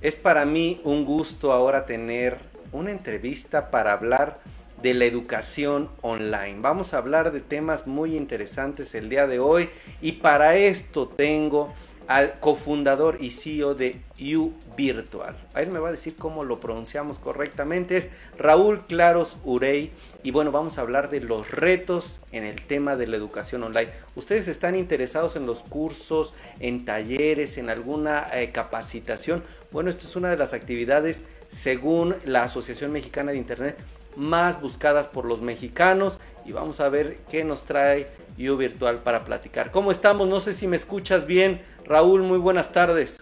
Es para mí un gusto ahora tener una entrevista para hablar de la educación online. Vamos a hablar de temas muy interesantes el día de hoy y para esto tengo al cofundador y CEO de U Virtual. A él me va a decir cómo lo pronunciamos correctamente. Es Raúl Claros Urey. Y bueno, vamos a hablar de los retos en el tema de la educación online. ¿Ustedes están interesados en los cursos, en talleres, en alguna eh, capacitación? Bueno, esto es una de las actividades, según la Asociación Mexicana de Internet, más buscadas por los mexicanos. Y vamos a ver qué nos trae U Virtual para platicar. ¿Cómo estamos? No sé si me escuchas bien. Raúl, muy buenas tardes.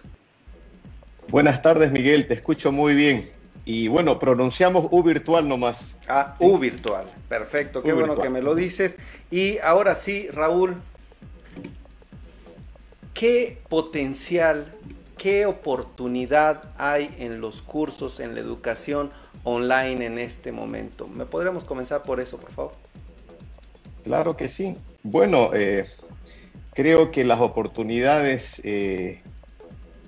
Buenas tardes, Miguel, te escucho muy bien. Y bueno, pronunciamos U virtual nomás. Ah, U virtual. Perfecto, qué bueno que me lo dices. Y ahora sí, Raúl, ¿qué potencial, qué oportunidad hay en los cursos, en la educación online en este momento? ¿Me podríamos comenzar por eso, por favor? Claro que sí. Bueno, eh, creo que las oportunidades eh,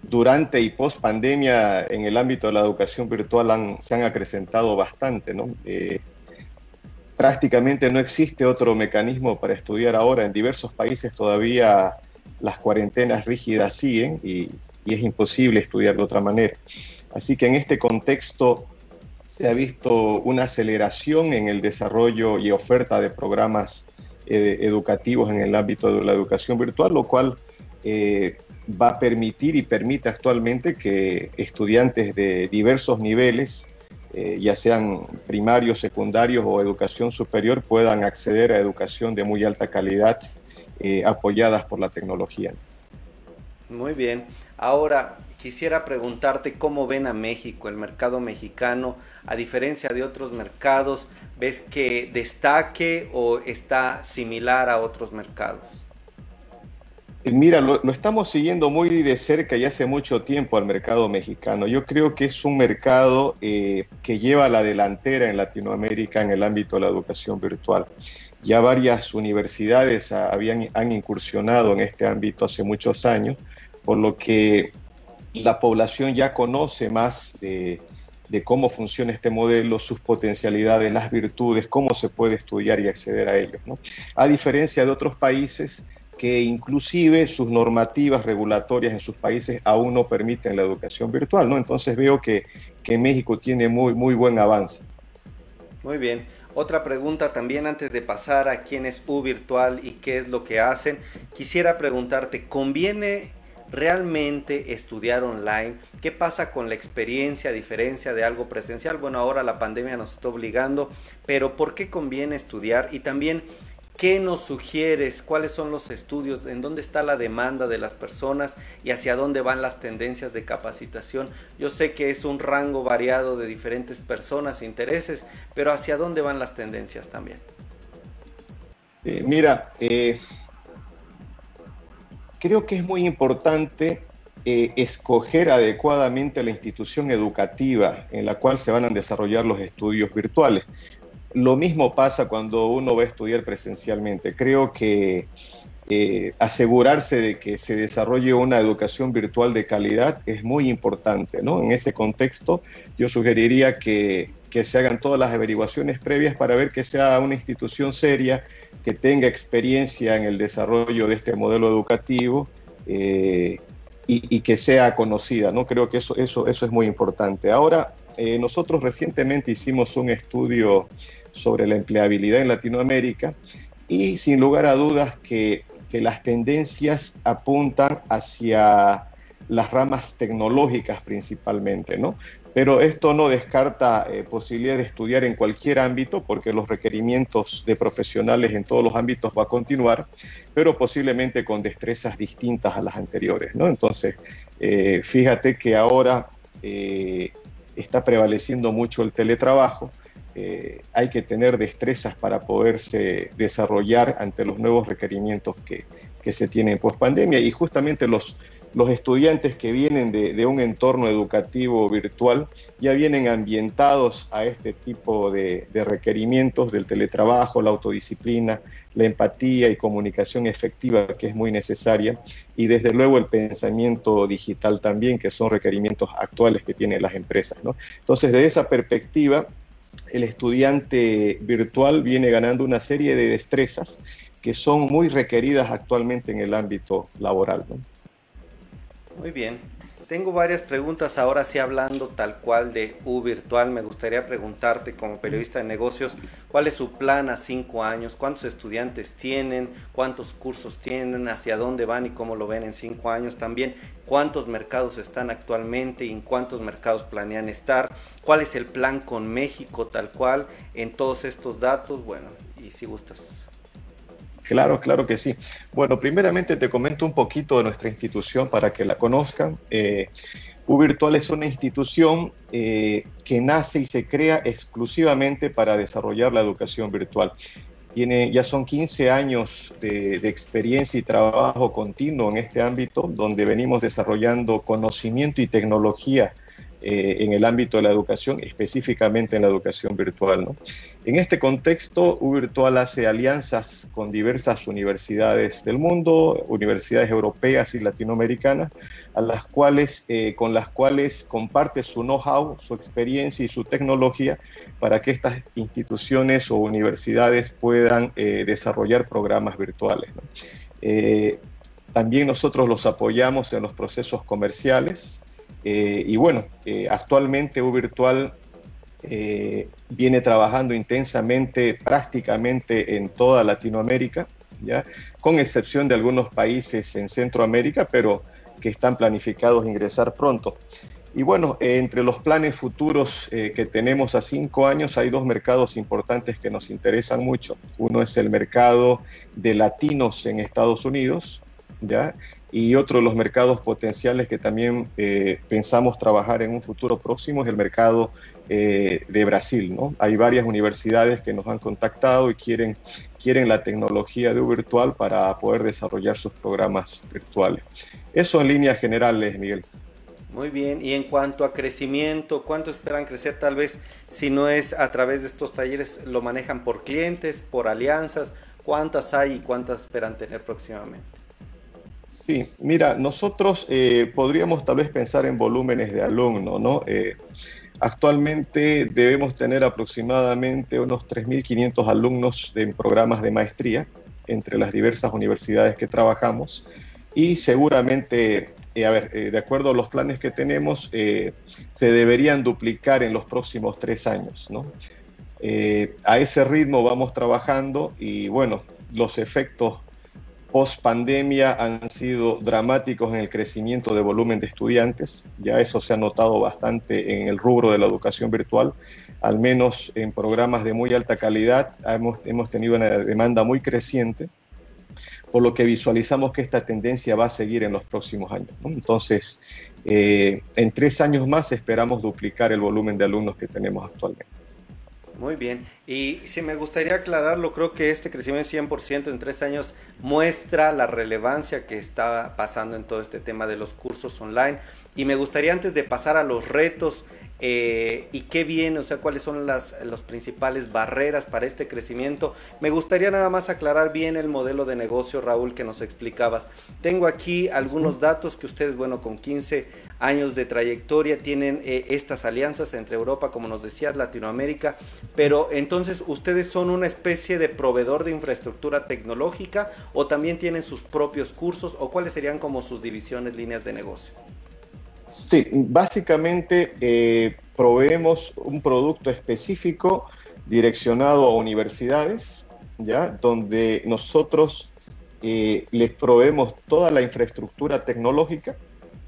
durante y post pandemia en el ámbito de la educación virtual se han acrecentado bastante. ¿no? Eh, prácticamente no existe otro mecanismo para estudiar ahora. En diversos países todavía las cuarentenas rígidas siguen y, y es imposible estudiar de otra manera. Así que en este contexto se ha visto una aceleración en el desarrollo y oferta de programas eh, educativos en el ámbito de la educación virtual, lo cual eh, va a permitir y permite actualmente que estudiantes de diversos niveles, eh, ya sean primarios, secundarios o educación superior, puedan acceder a educación de muy alta calidad apoyadas por la tecnología. Muy bien. Ahora, quisiera preguntarte cómo ven a México, el mercado mexicano, a diferencia de otros mercados, ¿ves que destaque o está similar a otros mercados? Eh, mira, lo, estamos siguiendo muy de cerca y hace mucho tiempo al mercado mexicano. Yo creo que es un mercado eh, que lleva la delantera en Latinoamérica en el ámbito de la educación virtual. Ya varias universidades habían, han incursionado en este ámbito hace muchos años, por lo que la población ya conoce más de, cómo funciona este modelo, sus potencialidades, las virtudes, cómo se puede estudiar y acceder a ellos. A diferencia de otros países que inclusive sus normativas regulatorias en sus países aún no permiten la educación virtual. ¿no? Entonces veo que, que México tiene muy, muy buen avance. Muy bien. Otra pregunta también antes de pasar a quién es U Virtual y qué es lo que hacen. Quisiera preguntarte, ¿conviene realmente estudiar online? ¿Qué pasa con la experiencia a diferencia de algo presencial? Bueno, ahora la pandemia nos está obligando, pero ¿por qué conviene estudiar? Y también, ¿qué nos sugieres? ¿Cuáles son los estudios? ¿En dónde está la demanda de las personas? ¿Y hacia dónde van las tendencias de capacitación? Yo sé que es un rango variado de diferentes personas e intereses, pero ¿hacia dónde van las tendencias también? Eh, mira, eh, creo que es muy importante eh, escoger adecuadamente la institución educativa en la cual se van a desarrollar los estudios virtuales. Lo mismo pasa cuando uno va a estudiar presencialmente. Creo que eh, asegurarse de que se desarrolle una educación virtual de calidad es muy importante. ¿no? En ese contexto, yo sugeriría que, que se hagan todas las averiguaciones previas para ver que sea una institución seria, que tenga experiencia en el desarrollo de este modelo educativo eh, y, que sea conocida. ¿no? Creo que eso, eso, eso es muy importante. Ahora, eh, nosotros recientemente hicimos un estudio sobre la empleabilidad en Latinoamérica y sin lugar a dudas que, que las tendencias apuntan hacia las ramas tecnológicas principalmente, ¿no? Pero esto no descarta eh, posibilidad de estudiar en cualquier ámbito, porque los requerimientos de profesionales en todos los ámbitos va a continuar, pero posiblemente con destrezas distintas a las anteriores. ¿no? Entonces, eh, fíjate que ahora eh, está prevaleciendo mucho el teletrabajo. Hay que tener destrezas para poderse desarrollar ante los nuevos requerimientos que, se tienen post pandemia y justamente los los estudiantes que vienen de, un entorno educativo virtual ya vienen ambientados a este tipo de, requerimientos del teletrabajo, la autodisciplina, la empatía y comunicación efectiva que es muy necesaria y desde luego el pensamiento digital también, que son requerimientos actuales que tienen las empresas. Entonces, de esa perspectiva, el estudiante virtual viene ganando una serie de destrezas que son muy requeridas actualmente en el ámbito laboral. Muy bien. Tengo varias preguntas ahora sí hablando tal cual de U virtual. Me gustaría preguntarte como periodista de negocios, ¿cuál es su plan a cinco años? ¿Cuántos estudiantes tienen? ¿Cuántos cursos tienen? ¿Hacia dónde van y cómo lo ven en cinco años? También, ¿cuántos mercados están actualmente y en cuántos mercados planean estar? ¿Cuál es el plan con México tal cual en todos estos datos? Bueno, y si gustas Claro, claro que sí. Bueno, primeramente te comento un poquito de nuestra institución para que la conozcan. Eh, Virtual es una institución eh, que nace y se crea exclusivamente para desarrollar la educación virtual. Tiene, ya son 15 años de, de, experiencia y trabajo continuo en este ámbito, donde venimos desarrollando conocimiento y tecnología eh, en el ámbito de la educación, específicamente en la educación virtual. ¿no? En este contexto, U-Virtual hace alianzas con diversas universidades del mundo, universidades europeas y latinoamericanas, eh, con las cuales comparte su know-how, su experiencia y su tecnología para que estas instituciones o universidades puedan eh, desarrollar programas virtuales. también nosotros los apoyamos en los procesos comerciales, eh, y bueno, eh, actualmente U-Virtual eh, viene trabajando intensamente prácticamente en toda Latinoamérica, ¿ya? con excepción de algunos países en Centroamérica, pero que están planificados ingresar pronto. Y bueno, entre los planes futuros que tenemos a cinco años hay dos mercados importantes que nos interesan mucho. Uno es el mercado de latinos en Estados Unidos, ¿ya? Y otro de los mercados potenciales que también eh, pensamos trabajar en un futuro próximo es el mercado eh, de Brasil. ¿no? Hay varias universidades que nos han contactado y quieren, quieren la tecnología de virtual para poder desarrollar sus programas virtuales. Eso en líneas generales, Miguel. Muy bien, y en cuanto a crecimiento, ¿cuánto esperan crecer? Tal vez si no es a través de estos talleres, lo manejan por clientes, por alianzas, ¿cuántas hay y cuántas esperan tener próximamente? Sí, mira, nosotros eh, podríamos tal vez pensar en volúmenes de alumnos, ¿no? Eh, actualmente debemos tener aproximadamente unos 3.500 alumnos en programas de maestría entre las diversas universidades que trabajamos y seguramente, eh, a ver, de acuerdo a los planes que tenemos, se deberían duplicar en los próximos tres años, ¿no? a ese ritmo vamos trabajando y bueno, los efectos post pandemia han sido dramáticos en el crecimiento de volumen de estudiantes. Ya eso se ha notado bastante en el rubro de la educación virtual, al menos en programas de muy alta calidad. Hemos, hemos tenido una demanda muy creciente, por lo que visualizamos que esta tendencia va a seguir en los próximos años. Entonces, eh, en tres años más esperamos duplicar el volumen de alumnos que tenemos actualmente. Muy bien. Y si me gustaría aclararlo, creo que este crecimiento 100% en tres años muestra la relevancia que está pasando en todo este tema de los cursos online. Y me gustaría antes de pasar a los retos eh, y qué viene, o sea, cuáles son las principales barreras para este crecimiento. Me gustaría nada más aclarar bien el modelo de negocio, Raúl, que nos explicabas. Tengo aquí algunos datos que ustedes, bueno, con 15 años de trayectoria tienen eh, estas alianzas entre Europa, como nos decías, Latinoamérica, pero entonces ustedes son una especie de proveedor de infraestructura tecnológica o también tienen sus propios cursos o cuáles serían como sus divisiones, líneas de negocio. Sí, básicamente eh, proveemos un producto específico direccionado a universidades, ¿ya? donde nosotros eh, les proveemos toda la infraestructura tecnológica,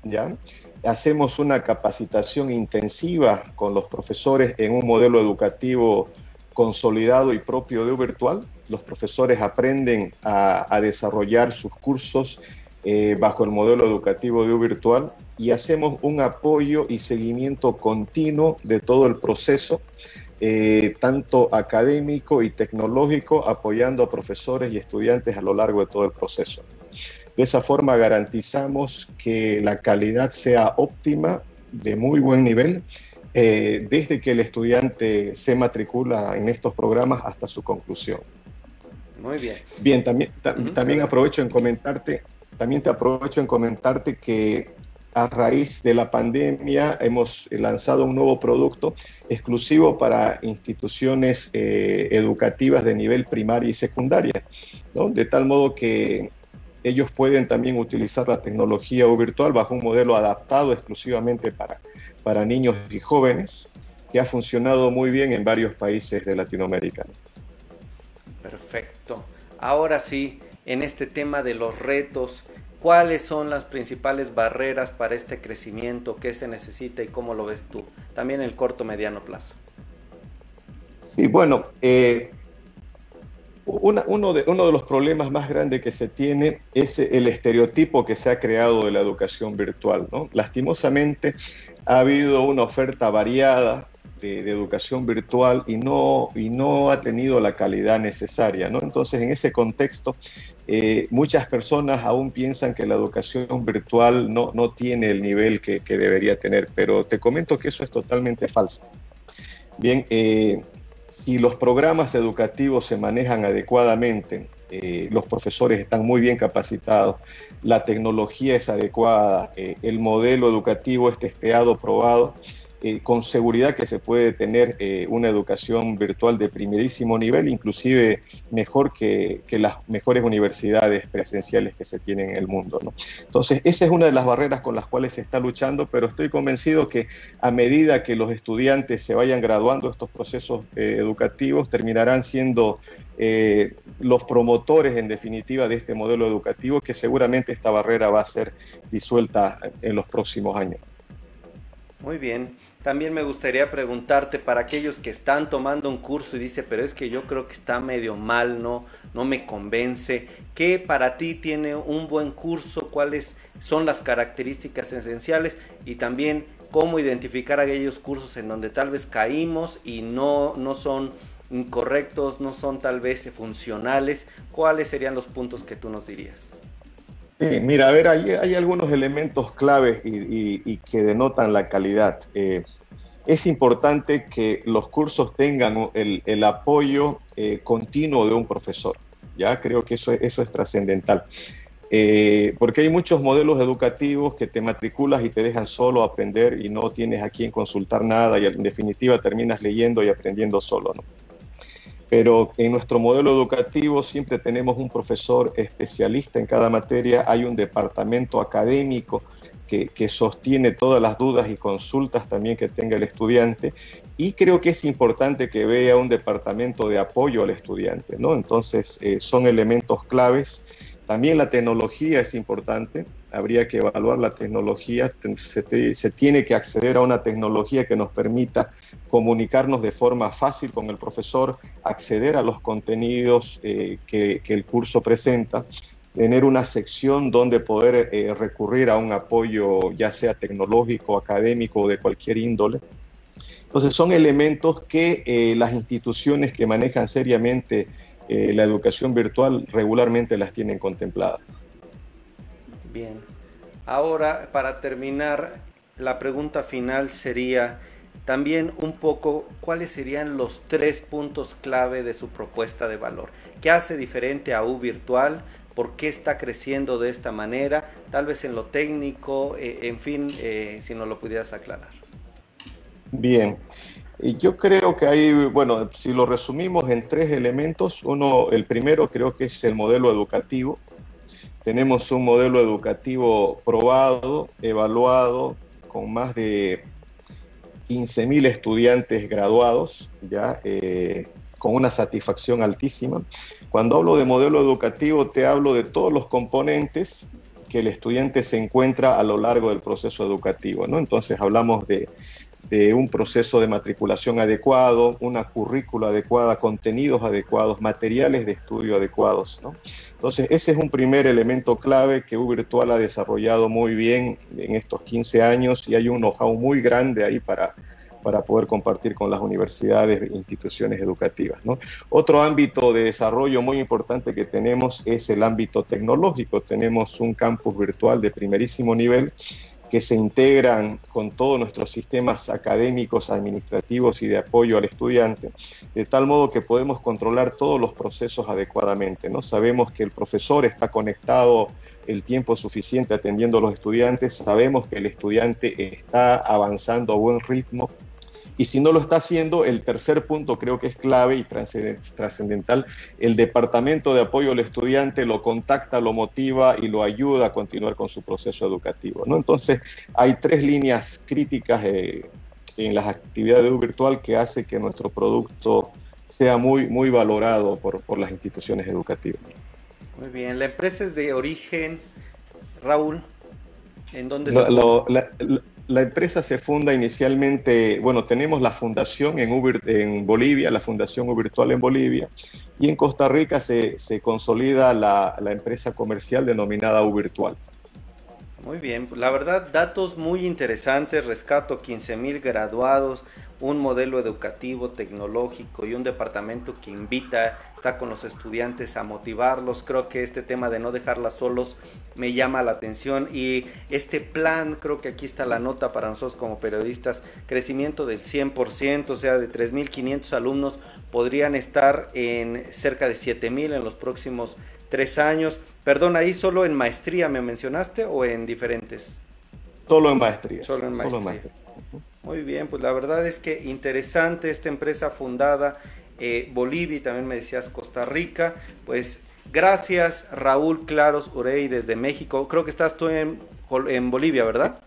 ¿ya? hacemos una capacitación intensiva con los profesores en un modelo educativo consolidado y propio de virtual. Los profesores aprenden a, a desarrollar sus cursos eh, bajo el modelo educativo de U virtual y hacemos un apoyo y seguimiento continuo de todo el proceso, eh, tanto académico y tecnológico, apoyando a profesores y estudiantes a lo largo de todo el proceso. De esa forma garantizamos que la calidad sea óptima, de muy buen nivel, eh, desde que el estudiante se matricula en estos programas hasta su conclusión. Muy bien. Bien, también, también aprovecho en comentarte, también te aprovecho en comentarte que a raíz de la pandemia hemos lanzado un nuevo producto exclusivo para instituciones eh, educativas de nivel primaria y secundaria, ¿no? de tal modo que ellos pueden también utilizar la tecnología o virtual bajo un modelo adaptado exclusivamente para, para niños y jóvenes, que ha funcionado muy bien en varios países de Latinoamérica. Perfecto. Ahora sí, en este tema de los retos, ¿cuáles son las principales barreras para este crecimiento? ¿Qué se necesita y cómo lo ves tú? También el corto mediano plazo. Sí, bueno, eh, uno, de, uno de los problemas más grandes que se tiene es el estereotipo que se ha creado de la educación virtual. ¿no? Lastimosamente ha habido una oferta variada de, educación virtual y no, y no ha tenido la calidad necesaria. ¿no? Entonces, en ese contexto, eh, muchas personas aún piensan que la educación virtual no, no tiene el nivel que, que, debería tener, pero te comento que eso es totalmente falso. Bien, eh, si los programas educativos se manejan adecuadamente, eh, los profesores están muy bien capacitados, la tecnología es adecuada, el modelo educativo es testeado, probado, eh, con seguridad que se puede tener eh, una educación virtual de primerísimo nivel, inclusive mejor que, las mejores universidades presenciales que se tienen en el mundo. Entonces, esa es una de las barreras con las cuales se está luchando, pero estoy convencido que a medida que los estudiantes se vayan graduando estos procesos eh, educativos, terminarán siendo los promotores, en definitiva, de este modelo educativo, que seguramente esta barrera va a ser disuelta en los próximos años. Muy bien. También me gustaría preguntarte para aquellos que están tomando un curso y dice, pero es que yo creo que está medio mal, no, no me convence. ¿Qué para ti tiene un buen curso? ¿Cuáles son las características esenciales? Y también cómo identificar aquellos cursos en donde tal vez caímos y no, no son incorrectos, no son tal vez funcionales. ¿Cuáles serían los puntos que tú nos dirías? Mira, a ver, hay, algunos elementos claves y, que denotan la calidad. Eh, es importante que los cursos tengan el, apoyo eh, continuo de un profesor. Ya creo que eso, eso es trascendental. Eh, porque hay muchos modelos educativos que te matriculas y te dejan solo aprender y no tienes a quien consultar nada y en definitiva terminas leyendo y aprendiendo solo. ¿no? Pero en nuestro modelo educativo siempre tenemos un profesor especialista en cada materia, hay un departamento académico que, sostiene todas las dudas y consultas también que tenga el estudiante y creo que es importante que vea un departamento de apoyo al estudiante, ¿no? Entonces eh, son elementos claves también la tecnología es importante, habría que evaluar la tecnología, se, tiene que acceder a una tecnología que nos permita comunicarnos de forma fácil con el profesor, acceder a los contenidos eh, que, el curso presenta, tener una sección donde poder eh, recurrir a un apoyo ya sea tecnológico, académico o de cualquier índole. Entonces son elementos que eh, las instituciones que manejan seriamente eh, la educación virtual regularmente las tienen contempladas. Bien. Ahora, para terminar, la pregunta final sería también un poco cuáles serían los tres puntos clave de su propuesta de valor. ¿Qué hace diferente a U Virtual? ¿Por qué está creciendo de esta manera? Tal vez en lo técnico, eh, en fin, eh, si nos lo pudieras aclarar. Bien. Yo creo que hay, bueno, si lo resumimos en tres elementos, uno, el primero creo que es el modelo educativo. Tenemos un modelo educativo probado, evaluado, con más de 15.000 estudiantes graduados, ya eh, con una satisfacción altísima. Cuando hablo de modelo educativo, te hablo de todos los componentes que el estudiante se encuentra a lo largo del proceso educativo, ¿no? Entonces hablamos de de un proceso de matriculación adecuado, una currícula adecuada, contenidos adecuados, materiales de estudio adecuados. Entonces, ese es un primer elemento clave que U Virtual ha desarrollado muy bien en estos 15 años y hay un know-how muy grande ahí para, para poder compartir con las universidades e instituciones educativas. Otro ámbito de desarrollo muy importante que tenemos es el ámbito tecnológico. Tenemos un campus virtual de primerísimo nivel que se integran con todos nuestros sistemas académicos, administrativos y de apoyo al estudiante, de tal modo que podemos controlar todos los procesos adecuadamente. ¿no? Sabemos que el profesor está conectado el tiempo suficiente atendiendo a los estudiantes, sabemos que el estudiante está avanzando a buen ritmo y si no lo está haciendo, el tercer punto creo que es clave y trascendental, el Departamento de Apoyo al Estudiante lo contacta, lo motiva y lo ayuda a continuar con su proceso educativo. ¿no? Entonces, hay tres líneas críticas eh, en las actividades virtual que hace que nuestro producto sea muy, muy valorado por, por las instituciones educativas. Muy bien, la empresa es de origen, Raúl, ¿en dónde se la, empresa se funda inicialmente, bueno, tenemos la fundación en, en Bolivia, la fundación Virtual en Bolivia, y en Costa Rica se, consolida la, la, empresa comercial denominada Virtual. Muy bien, la verdad, datos muy interesantes, rescato 15 mil graduados, un modelo educativo, tecnológico y un departamento que invita, está con los estudiantes a motivarlos. Creo que este tema de no dejarlas solos me llama la atención y este plan, creo que aquí está la nota para nosotros como periodistas, crecimiento del 100%, o sea, de 3.500 alumnos podrían estar en cerca de 7.000 en los próximos tres años. Perdón, ahí solo en maestría me mencionaste o en diferentes? Solo en maestría. Solo en maestría. Muy bien, pues la verdad es que interesante esta empresa fundada eh, Bolivia y también me decías Costa Rica. Pues gracias Raúl Claros Urey desde México. Creo que estás tú en, en Bolivia, ¿verdad?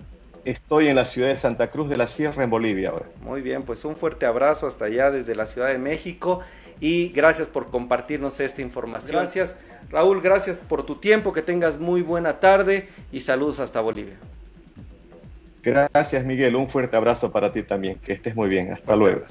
Estoy en la ciudad de Santa Cruz de la Sierra, en Bolivia ahora. Muy bien, pues un fuerte abrazo hasta allá desde la Ciudad de México y gracias por compartirnos esta información. Gracias, Raúl, gracias por tu tiempo, que tengas muy buena tarde y saludos hasta Bolivia. Gracias, Miguel. Un fuerte abrazo para ti también. Que estés muy bien. Hasta luego.